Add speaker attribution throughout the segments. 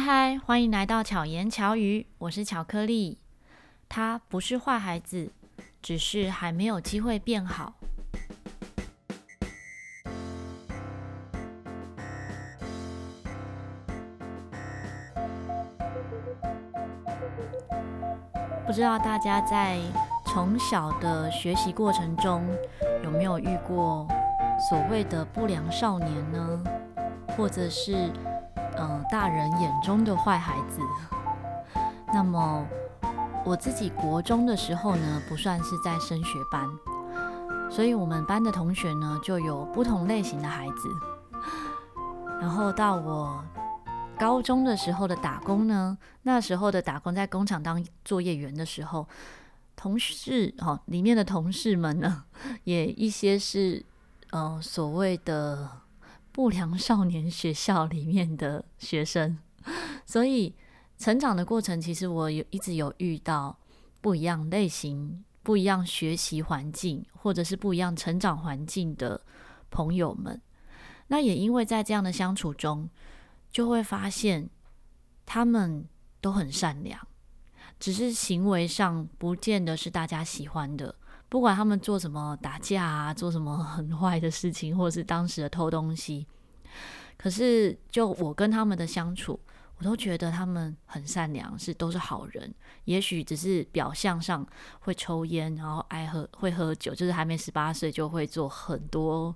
Speaker 1: 嗨嗨，欢迎来到巧言巧语，我是巧克力。他不是坏孩子，只是还没有机会变好。不知道大家在从小的学习过程中有没有遇过所谓的不良少年呢？或者是呃大人眼中的坏孩子？那么我自己国中的时候呢，不算是在升学班，所以我们班的同学呢就有不同类型的孩子。然后到我。高中的时候的打工呢，那时候的打工在工厂当作业员的时候，同事、哦、里面的同事们呢，也一些是呃所谓的不良少年学校里面的学生，所以成长的过程，其实我有一直有遇到不一样类型、不一样学习环境，或者是不一样成长环境的朋友们。那也因为在这样的相处中。就会发现，他们都很善良，只是行为上不见得是大家喜欢的。不管他们做什么打架啊，做什么很坏的事情，或者是当时的偷东西，可是就我跟他们的相处，我都觉得他们很善良，是都是好人。也许只是表象上会抽烟，然后爱喝，会喝酒，就是还没十八岁就会做很多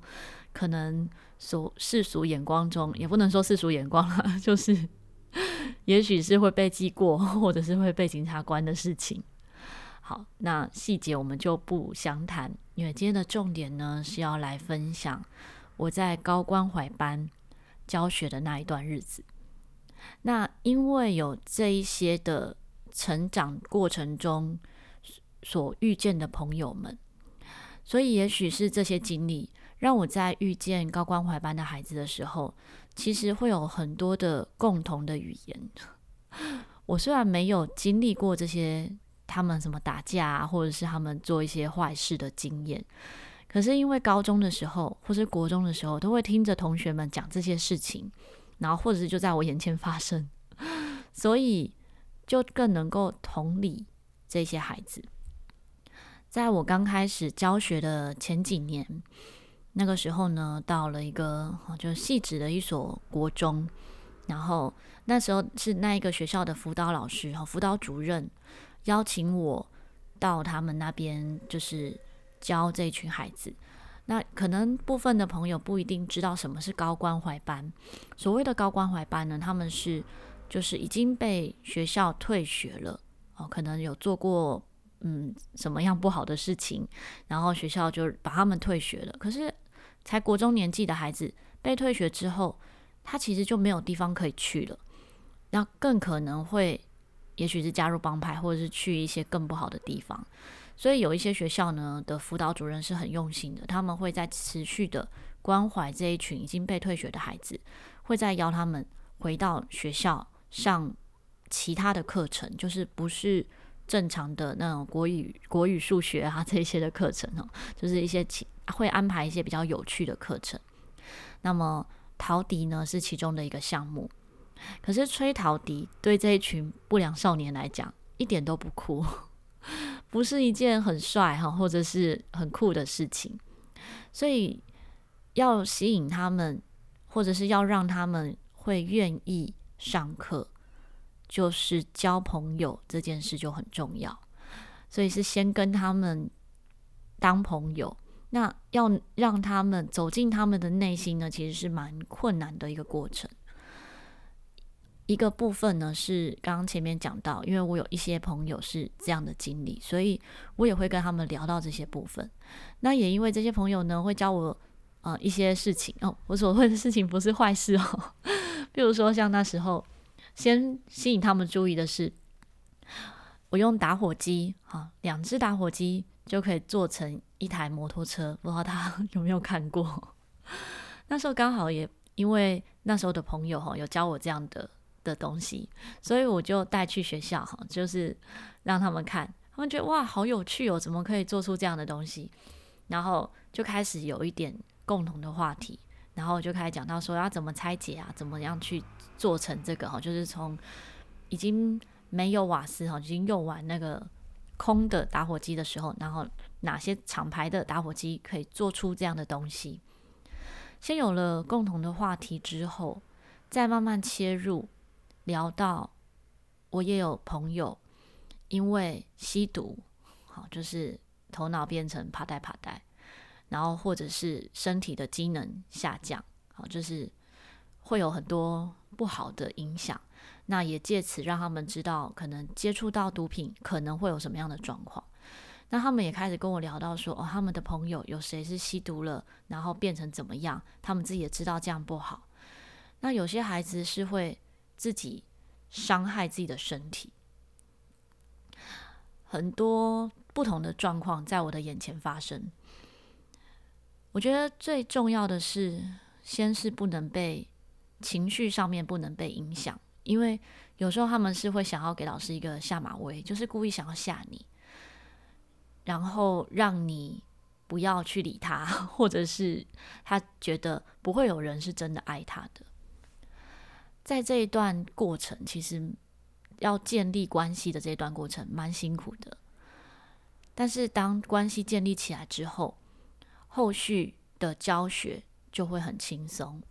Speaker 1: 可能。所世俗眼光中，也不能说世俗眼光啊，就是 也许是会被记过，或者是会被警察关的事情。好，那细节我们就不详谈，因为今天的重点呢是要来分享我在高关怀班教学的那一段日子。那因为有这一些的成长过程中所遇见的朋友们，所以也许是这些经历。让我在遇见高关怀班的孩子的时候，其实会有很多的共同的语言。我虽然没有经历过这些他们什么打架啊，或者是他们做一些坏事的经验，可是因为高中的时候或是国中的时候，都会听着同学们讲这些事情，然后或者是就在我眼前发生，所以就更能够同理这些孩子。在我刚开始教学的前几年。那个时候呢，到了一个就是汐止的一所国中，然后那时候是那一个学校的辅导老师和辅导主任邀请我到他们那边，就是教这群孩子。那可能部分的朋友不一定知道什么是高关怀班。所谓的高关怀班呢，他们是就是已经被学校退学了哦，可能有做过嗯什么样不好的事情，然后学校就把他们退学了。可是才国中年纪的孩子被退学之后，他其实就没有地方可以去了。那更可能会，也许是加入帮派，或者是去一些更不好的地方。所以有一些学校呢的辅导主任是很用心的，他们会在持续的关怀这一群已经被退学的孩子，会再邀他们回到学校上其他的课程，就是不是正常的那种国语、国语、数学啊这些的课程哦，就是一些其。会安排一些比较有趣的课程，那么陶笛呢是其中的一个项目。可是吹陶笛对这一群不良少年来讲一点都不酷，不是一件很帅哈或者是很酷的事情。所以要吸引他们，或者是要让他们会愿意上课，就是交朋友这件事就很重要。所以是先跟他们当朋友。那要让他们走进他们的内心呢，其实是蛮困难的一个过程。一个部分呢是刚刚前面讲到，因为我有一些朋友是这样的经历，所以我也会跟他们聊到这些部分。那也因为这些朋友呢会教我呃一些事情哦，我所会的事情不是坏事哦。比如说像那时候先吸引他们注意的是，我用打火机哈，两只打火机就可以做成。一台摩托车，不知道他 有没有看过？那时候刚好也因为那时候的朋友哈有教我这样的的东西，所以我就带去学校哈，就是让他们看，他们觉得哇好有趣哦，怎么可以做出这样的东西？然后就开始有一点共同的话题，然后就开始讲到说要怎么拆解啊，怎么样去做成这个哈，就是从已经没有瓦斯哈，已经用完那个空的打火机的时候，然后哪些厂牌的打火机可以做出这样的东西。先有了共同的话题之后，再慢慢切入，聊到我也有朋友因为吸毒，好，就是头脑变成趴呆趴呆。然后或者是身体的机能下降，好，就是会有很多不好的影响。那也借此让他们知道，可能接触到毒品可能会有什么样的状况。那他们也开始跟我聊到说，哦，他们的朋友有谁是吸毒了，然后变成怎么样，他们自己也知道这样不好。那有些孩子是会自己伤害自己的身体，很多不同的状况在我的眼前发生。我觉得最重要的是，先是不能被情绪上面不能被影响，因为有时候他们是会想要给老师一个下马威，就是故意想要吓你，然后让你不要去理他，或者是他觉得不会有人是真的爱他的。在这一段过程，其实要建立关系的这一段过程蛮辛苦的，但是当关系建立起来之后，后续的教学就会很轻松，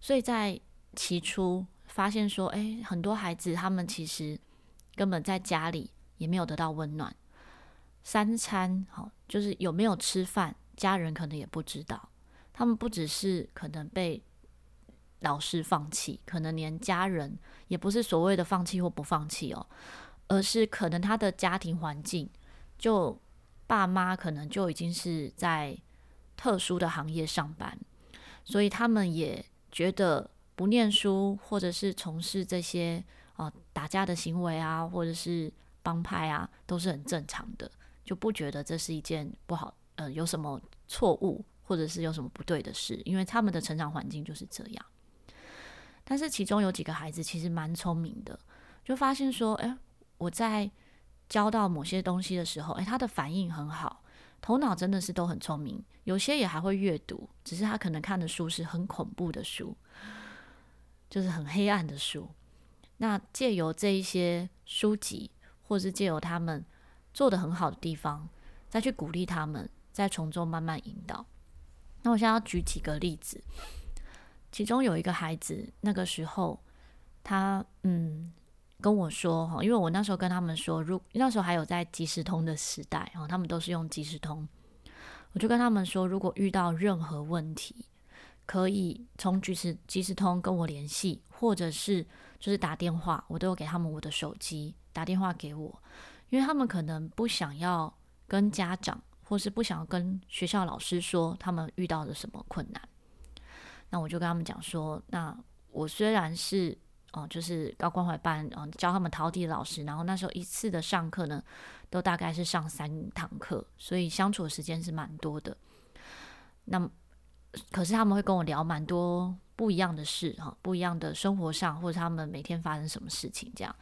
Speaker 1: 所以在起初发现说，哎，很多孩子他们其实根本在家里也没有得到温暖，三餐好就是有没有吃饭，家人可能也不知道。他们不只是可能被老师放弃，可能连家人也不是所谓的放弃或不放弃哦，而是可能他的家庭环境就爸妈可能就已经是在。特殊的行业上班，所以他们也觉得不念书或者是从事这些啊、打架的行为啊，或者是帮派啊，都是很正常的，就不觉得这是一件不好呃有什么错误或者是有什么不对的事，因为他们的成长环境就是这样。但是其中有几个孩子其实蛮聪明的，就发现说，哎，我在教到某些东西的时候，哎，他的反应很好。头脑真的是都很聪明，有些也还会阅读，只是他可能看的书是很恐怖的书，就是很黑暗的书。那借由这一些书籍，或是借由他们做得很好的地方，再去鼓励他们，再从中慢慢引导。那我现在要举几个例子，其中有一个孩子，那个时候他嗯。跟我说哈，因为我那时候跟他们说，如那时候还有在即时通的时代，哈，他们都是用即时通，我就跟他们说，如果遇到任何问题，可以从即时即时通跟我联系，或者是就是打电话，我都有给他们我的手机，打电话给我，因为他们可能不想要跟家长，或是不想要跟学校老师说他们遇到了什么困难，那我就跟他们讲说，那我虽然是。哦，就是高关怀班，嗯，教他们陶笛的老师，然后那时候一次的上课呢，都大概是上三堂课，所以相处的时间是蛮多的。那可是他们会跟我聊蛮多不一样的事，哈，不一样的生活上，或者他们每天发生什么事情这样。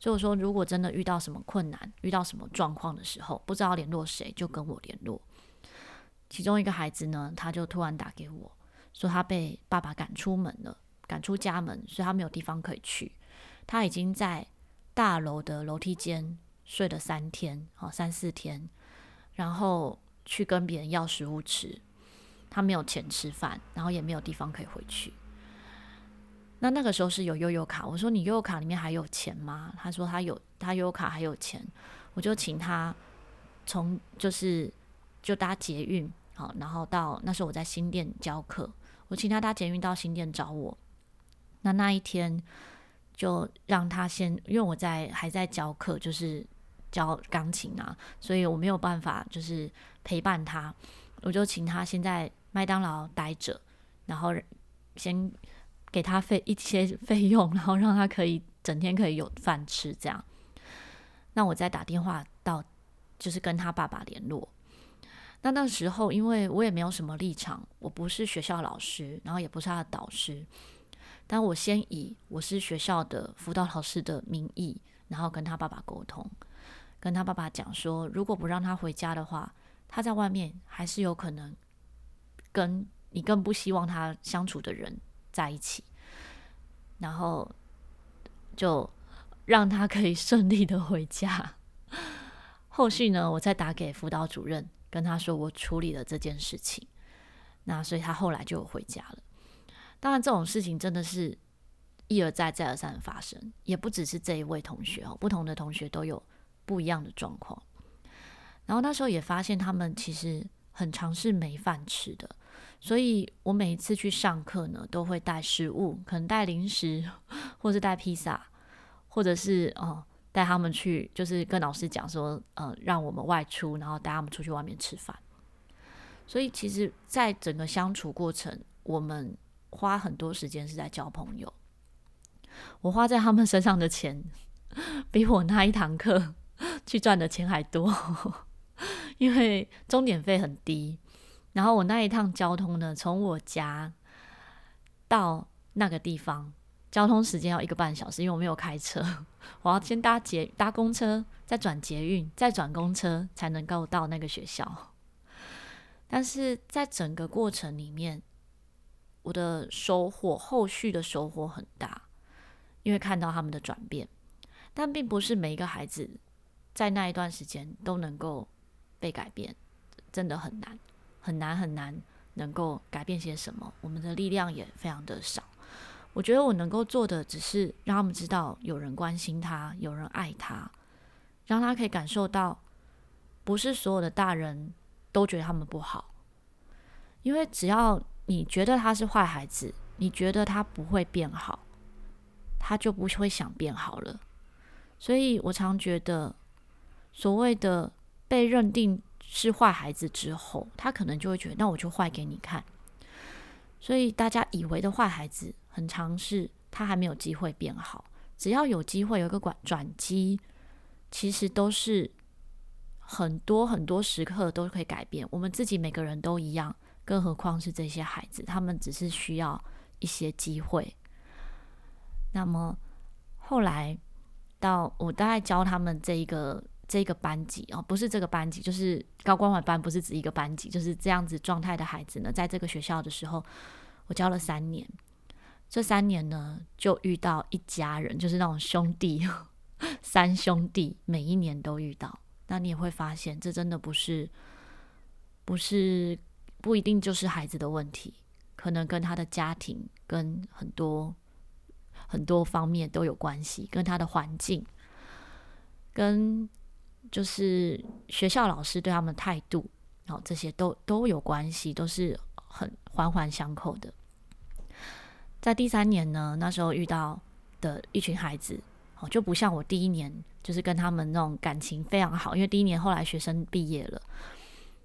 Speaker 1: 所以我说，如果真的遇到什么困难，遇到什么状况的时候，不知道联络谁，就跟我联络。其中一个孩子呢，他就突然打给我说，他被爸爸赶出门了。赶出家门，所以他没有地方可以去。他已经在大楼的楼梯间睡了三天，好三四天，然后去跟别人要食物吃。他没有钱吃饭，然后也没有地方可以回去。那那个时候是有悠游卡，我说你悠游卡里面还有钱吗？他说他有，他悠游卡还有钱。我就请他从就是就搭捷运，好，然后到那时候我在新店教课，我请他搭捷运到新店找我。那那一天就让他先，因为我在还在教课，就是教钢琴啊，所以我没有办法就是陪伴他，我就请他先在麦当劳待着，然后先给他费一些费用，然后让他可以整天可以有饭吃这样。那我再打电话到，就是跟他爸爸联络。那那时候因为我也没有什么立场，我不是学校老师，然后也不是他的导师。但我先以我是学校的辅导老师的名义，然后跟他爸爸沟通，跟他爸爸讲说，如果不让他回家的话，他在外面还是有可能跟你更不希望他相处的人在一起，然后就让他可以顺利的回家。后续呢，我再打给辅导主任，跟他说我处理了这件事情。那所以他后来就回家了。当然，这种事情真的是一而再、再而三的发生，也不只是这一位同学哦，不同的同学都有不一样的状况。然后那时候也发现他们其实很常是没饭吃的，所以我每一次去上课呢，都会带食物，可能带零食，或是带披萨，或者是哦。带他们去，就是跟老师讲说，呃，让我们外出，然后带他们出去外面吃饭。所以，其实，在整个相处过程，我们花很多时间是在交朋友。我花在他们身上的钱，比我那一堂课 去赚的钱还多，因为钟点费很低。然后我那一趟交通呢，从我家到那个地方。交通时间要一个半小时，因为我没有开车，我要先搭捷搭公车，再转捷运，再转公车，才能够到那个学校。但是在整个过程里面，我的收获，后续的收获很大，因为看到他们的转变。但并不是每一个孩子在那一段时间都能够被改变，真的很难，很难很难能够改变些什么。我们的力量也非常的少。我觉得我能够做的，只是让他们知道有人关心他，有人爱他，让他可以感受到，不是所有的大人都觉得他们不好。因为只要你觉得他是坏孩子，你觉得他不会变好，他就不会想变好了。所以我常觉得，所谓的被认定是坏孩子之后，他可能就会觉得，那我就坏给你看。所以大家以为的坏孩子，很常是他还没有机会变好。只要有机会有一个转转机，其实都是很多很多时刻都可以改变。我们自己每个人都一样，更何况是这些孩子，他们只是需要一些机会。那么后来到我大概教他们这一个这个班级哦，不是这个班级，就是高关怀班，不是指一个班级，就是这样子状态的孩子呢，在这个学校的时候，我教了三年。这三年呢，就遇到一家人，就是那种兄弟，三兄弟，每一年都遇到。那你也会发现，这真的不是，不是，不一定就是孩子的问题，可能跟他的家庭，跟很多很多方面都有关系，跟他的环境，跟。就是学校老师对他们的态度，然后这些都都有关系，都是很环环相扣的。在第三年呢，那时候遇到的一群孩子，哦，就不像我第一年，就是跟他们那种感情非常好，因为第一年后来学生毕业了，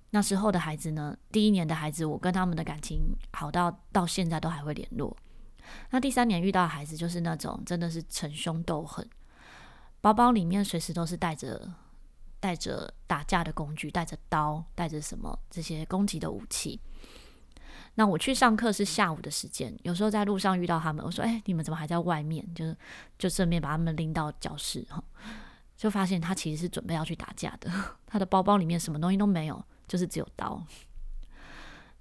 Speaker 1: 那时候的孩子呢，第一年的孩子，我跟他们的感情好到到现在都还会联络。那第三年遇到的孩子，就是那种真的是逞凶斗狠，包包里面随时都是带着。带着打架的工具，带着刀，带着什么这些攻击的武器。那我去上课是下午的时间，有时候在路上遇到他们，我说：“哎，你们怎么还在外面？”就是就顺便把他们拎到教室哈，就发现他其实是准备要去打架的。他的包包里面什么东西都没有，就是只有刀。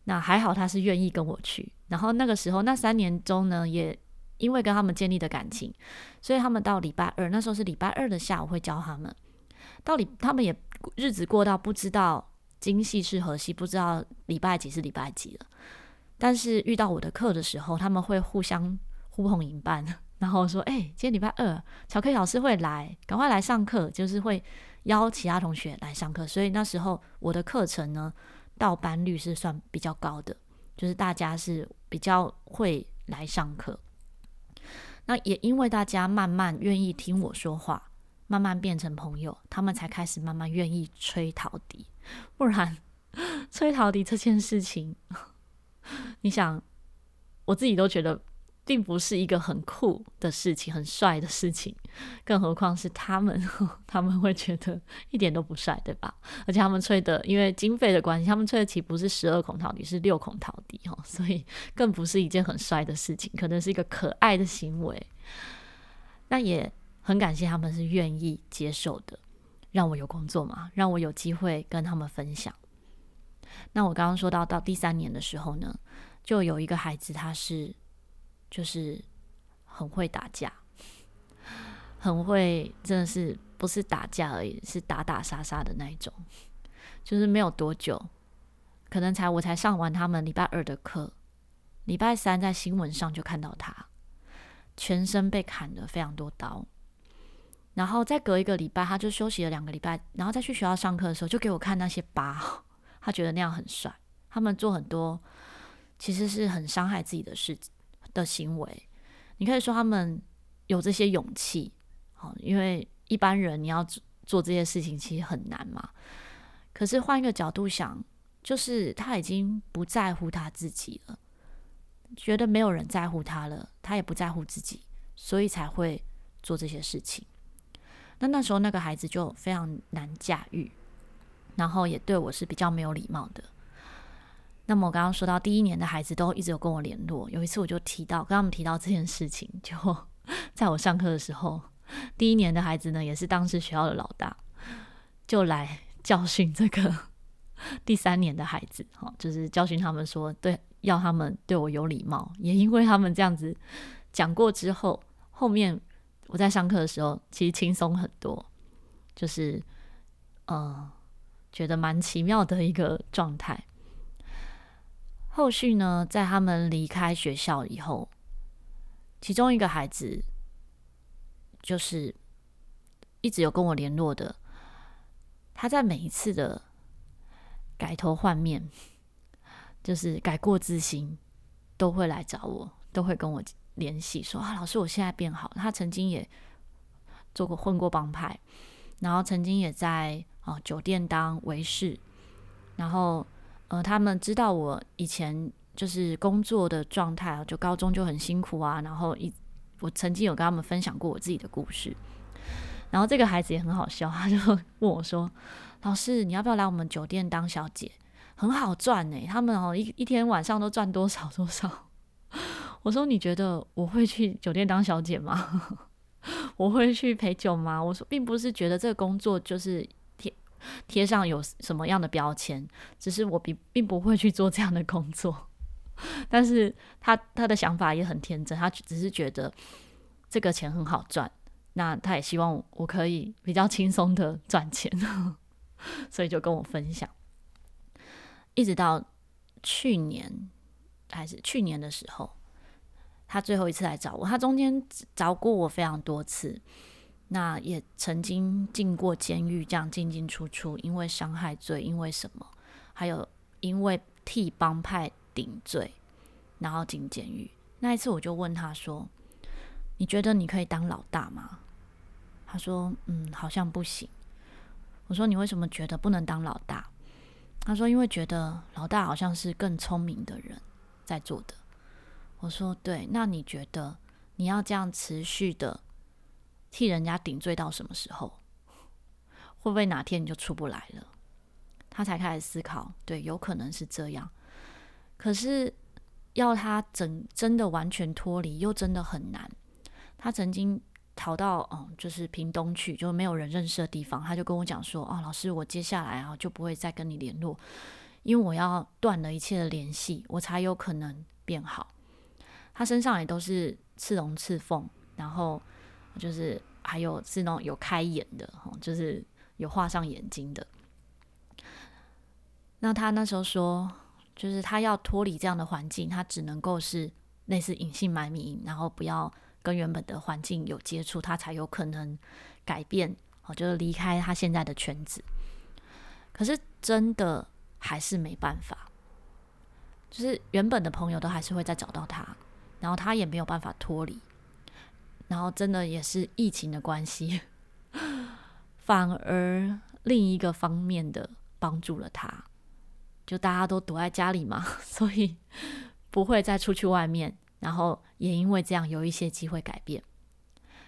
Speaker 1: 那还好他是愿意跟我去。然后那个时候那三年中呢，也因为跟他们建立的感情，所以他们到礼拜二，那时候是礼拜二的下午会教他们。到底他们也日子过到不知道今夕是何夕，不知道礼拜几是礼拜几了。但是遇到我的课的时候，他们会互相呼朋引伴，然后说：“哎、今天礼拜二，巧克力老师会来，赶快来上课。”就是会邀其他同学来上课。所以那时候我的课程呢，到班率是算比较高的，就是大家是比较会来上课。那也因为大家慢慢愿意听我说话。慢慢变成朋友，他们才开始慢慢愿意吹陶笛。不然，吹陶笛这件事情，你想，我自己都觉得并不是一个很酷的事情，很帅的事情。更何况是他们，他们会觉得一点都不帅，对吧？而且他们吹的，因为经费的关系，他们吹的其实不是十二孔陶笛，是六孔陶笛哦，所以更不是一件很帅的事情，可能是一个可爱的行为。那也。很感谢他们是愿意接受的，让我有工作嘛，让我有机会跟他们分享。那我刚刚说到到第三年的时候呢，就有一个孩子，他是就是很会打架，很会，真的是不是打架而已，是打打杀杀的那一种。就是没有多久，可能才我才上完他们礼拜二的课，礼拜三在新闻上就看到他全身被砍了非常多刀，然后再隔一个礼拜，他就休息了两个礼拜，然后再去学校上课的时候，就给我看那些疤，他觉得那样很帅。他们做很多。其实是很伤害自己的事的行为。你可以说他们有这些勇气，好，因为一般人你要做这些事情其实很难嘛。可是换一个角度想，就是他已经不在乎他自己了，觉得没有人在乎他了，他也不在乎自己，所以才会做这些事情。那那时候那个孩子就非常难驾驭，然后也对我是比较没有礼貌的。那么我刚刚说到第一年的孩子都一直有跟我联络，有一次我就提到跟他们提到这件事情，就在我上课的时候，第一年的孩子呢也是当时学校的老大，就来教训这个 第三年的孩子，哈，就是教训他们说，对，要他们对我有礼貌。也因为他们这样子讲过之后，后面我在上课的时候其实轻松很多，就是呃，觉得蛮奇妙的一个状态。后续呢，在他们离开学校以后，其中一个孩子就是一直有跟我联络的。他在每一次的改头换面，就是改过自新，都会来找我，都会跟我联系，说啊，老师，我现在变好。他曾经也做过混过帮派，然后曾经也在啊酒店当维士，然后。呃，他们知道我以前就是工作的状态啊，就高中就很辛苦啊。然后一，我曾经有跟他们分享过我自己的故事。然后这个孩子也很好笑，他就问我说：“老师，你要不要来我们酒店当小姐？很好赚呢。他们哦，一一天晚上都赚多少多少。”我说：“你觉得我会去酒店当小姐吗？我会去陪酒吗？”我说：“并不是觉得这个工作就是。”贴贴上有什么样的标签，只是我并并不会去做这样的工作。但是他他的想法也很天真，他只是觉得这个钱很好赚，那他也希望我可以比较轻松的赚钱，所以就跟我分享。一直到去年还是去年的时候，他最后一次来找我，他中间找过我非常多次。那也曾经进过监狱，这样进进出出，因为伤害罪，因为什么？还有因为替帮派顶罪，然后进监狱。那一次我就问他说：“你觉得你可以当老大吗？”他说：“嗯，好像不行。”我说：“你为什么觉得不能当老大？”他说：“因为觉得老大好像是更聪明的人在做的。”我说：“对，那你觉得你要这样持续的？”替人家顶罪到什么时候？会不会哪天你就出不来了？他才开始思考，对，有可能是这样。可是要他整真的完全脱离，又真的很难。他曾经逃到嗯，就是屏东去，就没有人认识的地方。他就跟我讲说：“哦，老师，我接下来啊就不会再跟你联络，因为我要断了一切的联系，我才有可能变好。”他身上也都是刺龙刺凤，然后。就是还有是那种有开眼的，就是有画上眼睛的。那他那时候说，就是他要脱离这样的环境，他只能够是类似隐姓埋名，然后不要跟原本的环境有接触，他才有可能改变，哦，就是离开他现在的圈子。可是真的还是没办法，就是原本的朋友都还是会再找到他，然后他也没有办法脱离。然后真的也是疫情的关系，反而另一个方面的帮助了他，就大家都躲在家里嘛，所以不会再出去外面。然后也因为这样有一些机会改变。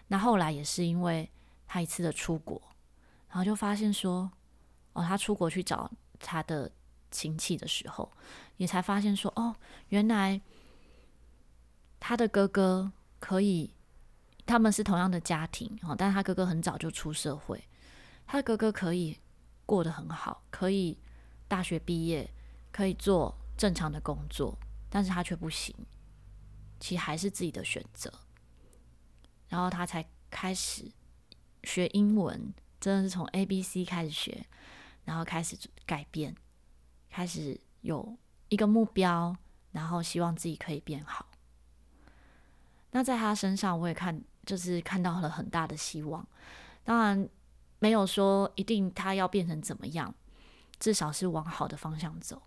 Speaker 1: 那后来也是因为他一次的出国，然后就发现说，哦，他出国去找他的亲戚的时候，也才发现说，哦，原来他的哥哥可以。他们是同样的家庭哦，但他哥哥很早就出社会，他的哥哥可以过得很好，可以大学毕业，可以做正常的工作，但是他却不行，其实还是自己的选择。然后他才开始学英文，真的是从 A B C 开始学，然后开始改变，开始有一个目标，然后希望自己可以变好。那在他身上，我也看，就是看到了很大的希望。当然，没有说一定他要变成怎么样，至少是往好的方向走。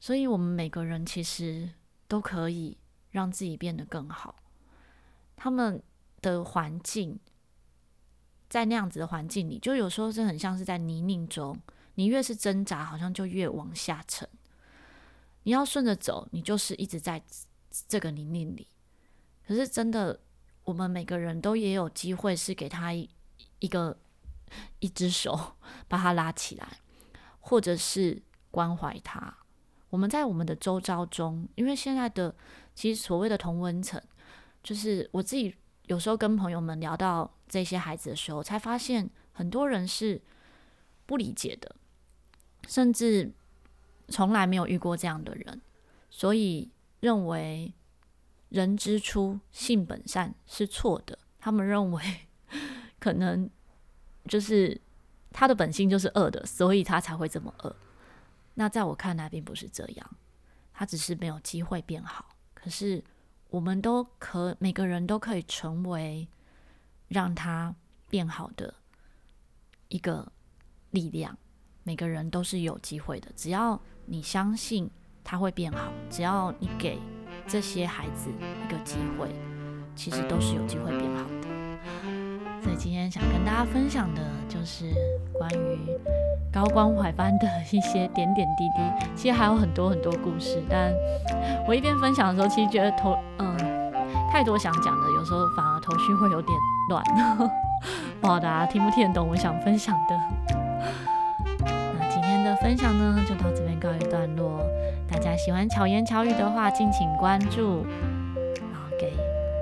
Speaker 1: 所以，我们每个人其实都可以让自己变得更好。他们的环境，在那样子的环境里，就有时候是很像是在泥泞中，你越是挣扎，好像就越往下沉。你要顺着走，你就是一直在这个泥泞里。可是真的，我们每个人都也有机会是给他一个一只手，把他拉起来，或者是关怀他。我们在我们的周遭中，因为现在的其实所谓的同温层，就是我自己有时候跟朋友们聊到这些孩子的时候，才发现很多人是不理解的，甚至从来没有遇过这样的人，所以认为人之初性本善是错的。他们认为 可能就是他的本性就是恶的，所以他才会这么恶。那在我看来，并不是这样，他只是没有机会变好。可是，我们都可，每个人都可以成为让他变好的一个力量。每个人都是有机会的，只要你相信他会变好，只要你给这些孩子一个机会，其实都是有机会变好的。所以今天想跟大家分享的就是关于高关怀班的一些点点滴滴。其实还有很多很多故事，但我一边分享的时候，其实觉得头嗯太多想讲的，有时候反而头绪会有点乱，不知道大家听不听得懂我想分享的。那今天的分享呢，就到这边告一段落。大家喜欢巧言巧语的话，敬请关注，然后给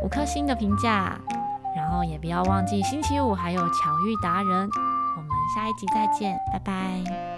Speaker 1: 五颗星的评价。然后也不要忘记星期五还有巧遇达人，我们下一集再见，拜拜。